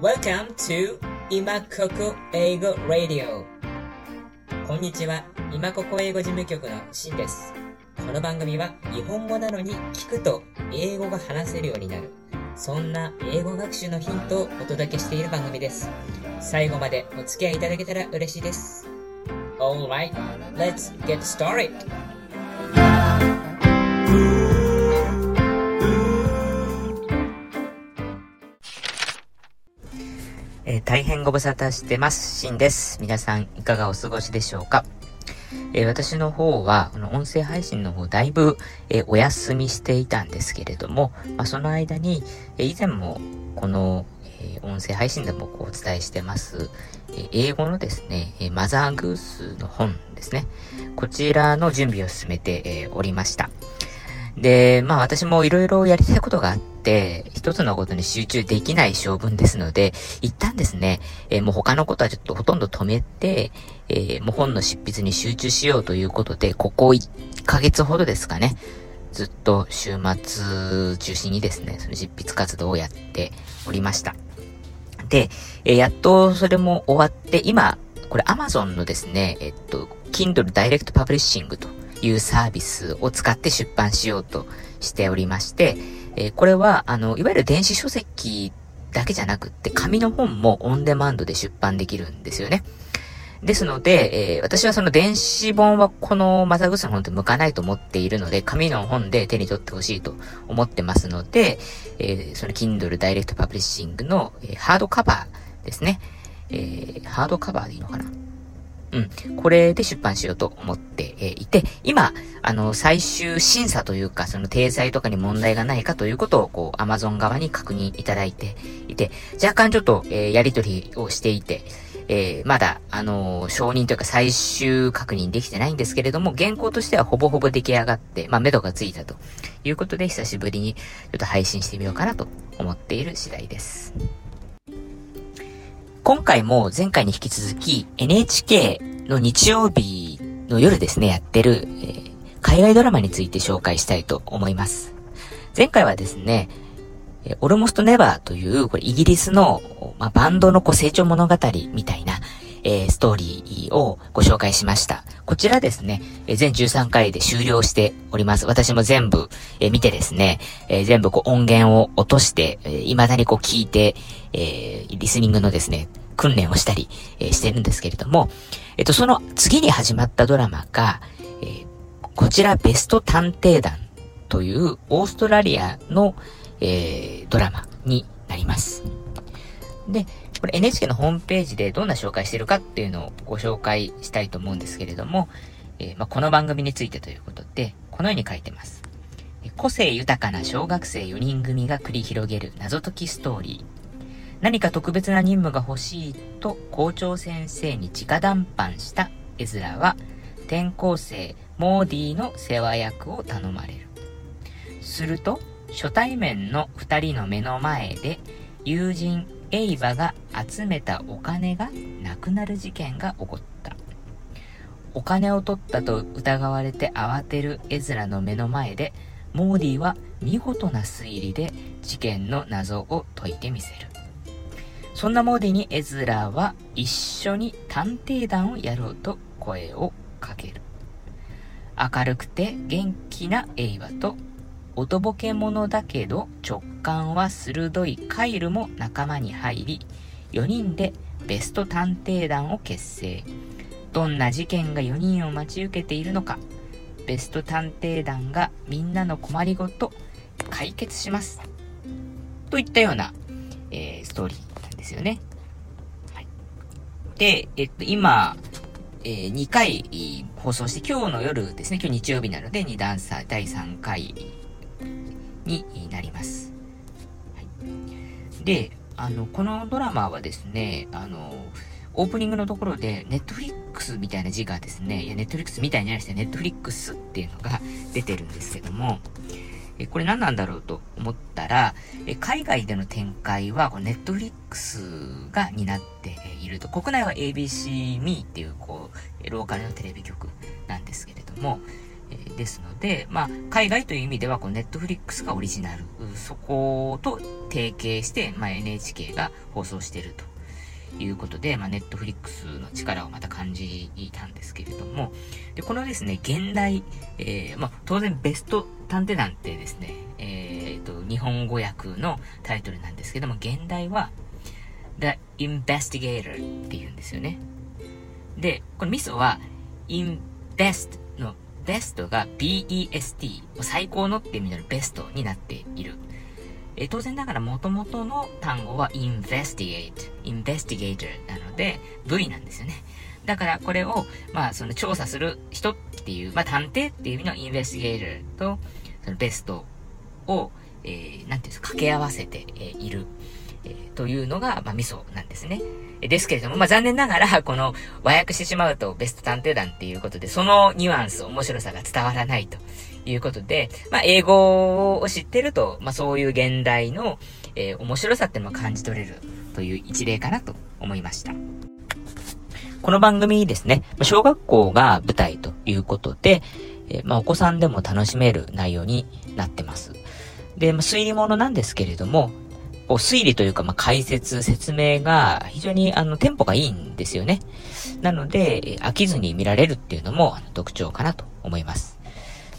Welcome to 今ここ英語 Radio. こんにちは。今ここ英語事務局のしんです。この番組は日本語なのに聞くと英語が話せるようになる。そんな英語学習のヒントをお届けしている番組です。最後までお付き合いいただけたら嬉しいです。Alright, let's get started! えー、大変ご無沙汰してます。シンです。皆さんいかがお過ごしでしょうか？えー、私の方は、この音声配信の方、だいぶ、えー、お休みしていたんですけれども、まあ、その間に、え以前も、この、え音声配信でもこうお伝えしてます、え英語のですね、えマザーグースの本ですね。こちらの準備を進めて、えおりました。で、まあ私もいろいろやりたいことがあって、一つのことに集中できない性分ですので、一旦ですね、えー、もう他のことはちょっとほとんど止めて、えー、もう本の執筆に集中しようということで、ここ1ヶ月ほどですかね、ずっと週末中心にですね、その執筆活動をやっておりました。で、えー、やっとそれも終わって、今、これ Amazon のですね、えっと、Kindle Direct Publishing というサービスを使って出版しようとしておりまして、えー、これは、あの、いわゆる電子書籍だけじゃなくって、紙の本もオンデマンドで出版できるんですよね。ですので、えー、私はその電子本はこのマザグスの本って向かないと思っているので、紙の本で手に取ってほしいと思ってますので、えー、その Kindle Direct Publishing の、えー、ハードカバーですね。えー、ハードカバーでいいのかな？うん。これで出版しようと思っていて、今、あの、最終審査というか、その体裁とかに問題がないかということを、こう、Amazon 側に確認いただいていて、若干ちょっと、えー、やりとりをしていて、えー、まだ、あのー、承認というか最終確認できてないんですけれども、原稿としてはほぼほぼ出来上がって、まあ、目処がついたということで、久しぶりにちょっと配信してみようかなと思っている次第です。今回も前回に引き続き NHK の日曜日の夜ですね、やってる、えー、海外ドラマについて紹介したいと思います。前回はですね、オルモストネバーという、これイギリスの、まあ、バンドのこう成長物語みたいな、えー、ストーリーをご紹介しました。こちらですね、えー、全13回で終了しております。私も全部、えー、見てですね、えー、全部こう音源を落として、えー、未だにこう聞いて、えー、リスニングのですね、訓練をしたり、えー、してるんですけれども、えっと、その次に始まったドラマが、えー、こちらベスト探偵団というオーストラリアの、えー、ドラマになります。で、これ NHK のホームページでどんな紹介してるかっていうのをご紹介したいと思うんですけれども、えー、まあ、この番組についてということで、このように書いてます。個性豊かな小学生4人組が繰り広げる謎解きストーリー。何か特別な任務が欲しいと校長先生に直談判したエズラは転校生モーディの世話役を頼まれる。すると初対面の二人の目の前で友人エイバが集めたお金がなくなる事件が起こった。お金を取ったと疑われて慌てるエズラの目の前でモーディは見事な推理で事件の謎を解いてみせる。そんなモーディにエズラは一緒に探偵団をやろうと声をかける。明るくて元気なエイバと、おとぼけ者だけど直感は鋭いカイルも仲間に入り、4人でベスト探偵団を結成。どんな事件が4人を待ち受けているのか、ベスト探偵団がみんなの困りごと解決します。といったような、えー、ストーリーですよね。はい。で、えっと、今、えー、2回放送して、今日の夜ですね、今日日曜日なので、2段差、第3回になります。はい。で、あの、このドラマはですね、あの、オープニングのところで、ネットフリックスみたいな字がですね、いや、ネットフリックスみたいになりして、ネットフリックスっていうのが出てるんですけども、えこれ何なんだろうと思ったら、え海外での展開は、こネットフリックスが担っていると。国内は ABC Me っていう、こう、ローカルのテレビ局なんですけれども、え、ですので、まあ、海外という意味では、このネットフリックスがオリジナル、そこと提携して、まあ、NHK が放送していると。いうことで、まあ、ネットフリックスの力をまた感じたんですけれども、で、このですね、現代、えー、まあ、当然ベスト探偵団ってですね、えー、と、日本語訳のタイトルなんですけども、現代は、The Investigator って言うんですよね。で、このミソは、invest の best が best 最高のって意味のベストになっている。え当然ながら元々の単語は investigate, investigator なので V なんですよね。だからこれを、まあその調査する人っていう、まあ探偵っていう意味の investigator と、そのベストを、えー、なんていうんですか、掛け合わせて、え、いる。えー、というのが、まあ、ミソなんですね。ですけれども、まあ、残念ながら、この、和訳してしまうとベスト探偵団っていうことで、そのニュアンス、面白さが伝わらないということで、まあ、英語を知ってると、まあ、そういう現代の、えー、面白さってのを感じ取れるという一例かなと思いました。この番組ですね、小学校が舞台ということで、えー、まあ、お子さんでも楽しめる内容になってます。で、まあ、推理物なんですけれども、こう推理というか、まあ、解説、説明が非常にあの、テンポがいいんですよね。なので、飽きずに見られるっていうのも特徴かなと思います。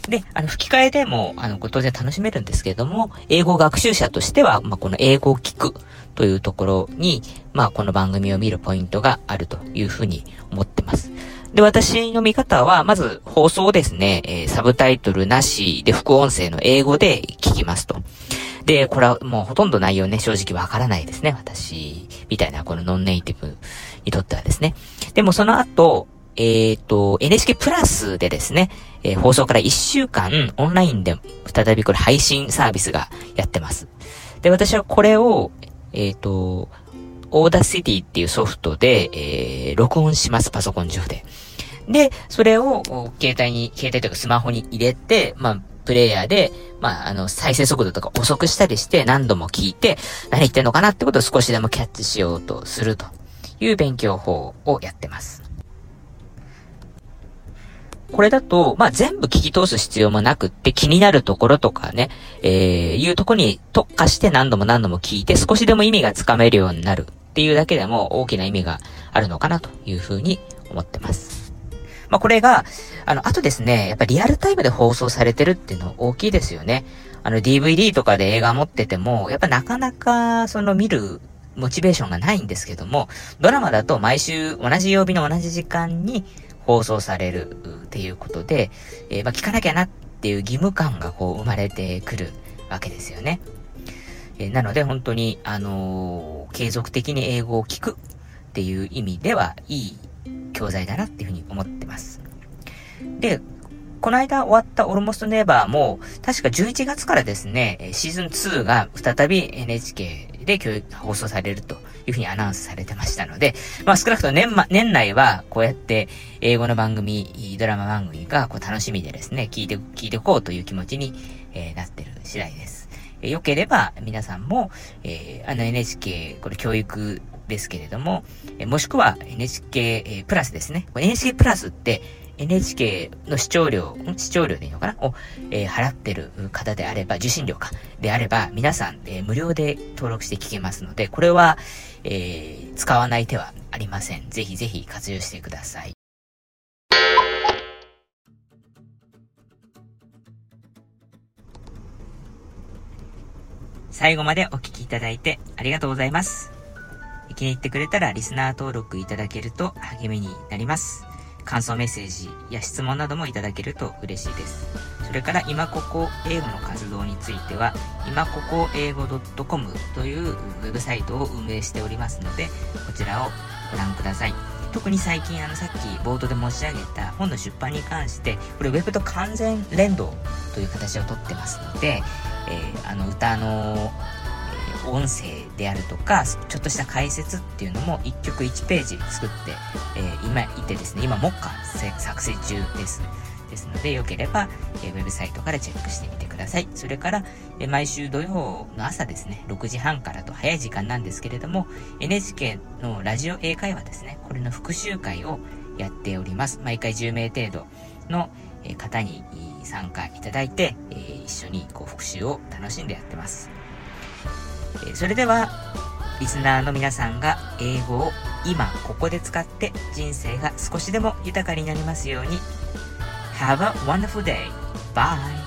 で、あの、吹き替えでも、あの、当然楽しめるんですけれども、英語学習者としては、まあ、この英語を聞くというところに、まあ、この番組を見るポイントがあるというふうに思ってます。で、私の見方は、まず放送ですね、えー、サブタイトルなしで副音声の英語で聞きますと。で、これはもうほとんど内容ね、正直わからないですね。私、みたいなこのノンネイティブにとってはですね。でもその後、えっ、ー、と、NHK プラスでですね、えー、放送から1週間オンラインで再びこれ配信サービスがやってます。で、私はこれを、えっ、ー、と、 Audacity っていうソフトで、えー、録音します、パソコン上で。で、それを、携帯に、携帯というかスマホに入れて、まあ、プレイヤーで、まあ、あの、再生速度とか遅くしたりして何度も聞いて、何言ってんのかなってことを少しでもキャッチしようとするという勉強法をやってます。これだと、まあ、全部聞き通す必要もなくって気になるところとかね、えー、いうとこに特化して何度も何度も聞いて少しでも意味がつかめるようになるっていうだけでも大きな意味があるのかなというふうに思ってます。まあ、これが、あの、あとですね、やっぱリアルタイムで放送されてるっていうの大きいですよね。あの、DVD とかで映画持ってても、やっぱなかなか、その見るモチベーションがないんですけども、ドラマだと毎週同じ曜日の同じ時間に放送されるっていうことで、えー、まあ、聞かなきゃなっていう義務感がこう生まれてくるわけですよね。えー、なので本当に、あのー、継続的に英語を聞くっていう意味ではいい教材だなっていうふうに思ってます。で、この間終わったオルモストネーバーも、確か11月からですね、シーズン2が再び NHK で放送されるというふうにアナウンスされてましたので、まあ少なくとも年,、ま、年内はこうやって英語の番組、ドラマ番組がこう楽しみでですね、聞いて、聞いていこうという気持ちに、えー、なってる次第です。えー、よければ皆さんも、えー、あの NHK、これ教育ですけれども、えもしくは NHK、えプラスですね。NHK プラスって NHK の視聴料、視聴料でいいのかな？を、えー、払ってる方であれば、受信料か、であれば、皆さん、えー、無料で登録して聞けますので、これは、えー、使わない手はありません。ぜひぜひ活用してください。最後までお聞きいただいてありがとうございます。気に入ってくれたらリスナー登録いただけると励みになります。感想メッセージや質問などもいただけると嬉しいです。それから今ここ英語の活動については、今ここ英語 .com というウェブサイトを運営しておりますので、こちらをご覧ください。特に最近あのさっき冒頭で申し上げた本の出版に関して、これウェブと完全連動という形をとってますので、えー、あの歌の音声であるとか、ちょっとした解説っていうのも1曲1ページ作って、えー、今いてですね、今目下作成中です。ですので、よければ、えー、ウェブサイトからチェックしてみてください。それから、えー、毎週土曜の朝ですね、6時半からと早い時間なんですけれども、NHK のラジオ英会話ですね、これの復習会をやっております。毎回10名程度の、方に参加いただいて、一緒にこう復習を楽しんでやってます。それでは、リスナーの皆さんが英語を今ここで使って人生が少しでも豊かになりますように。Have a wonderful day. Bye.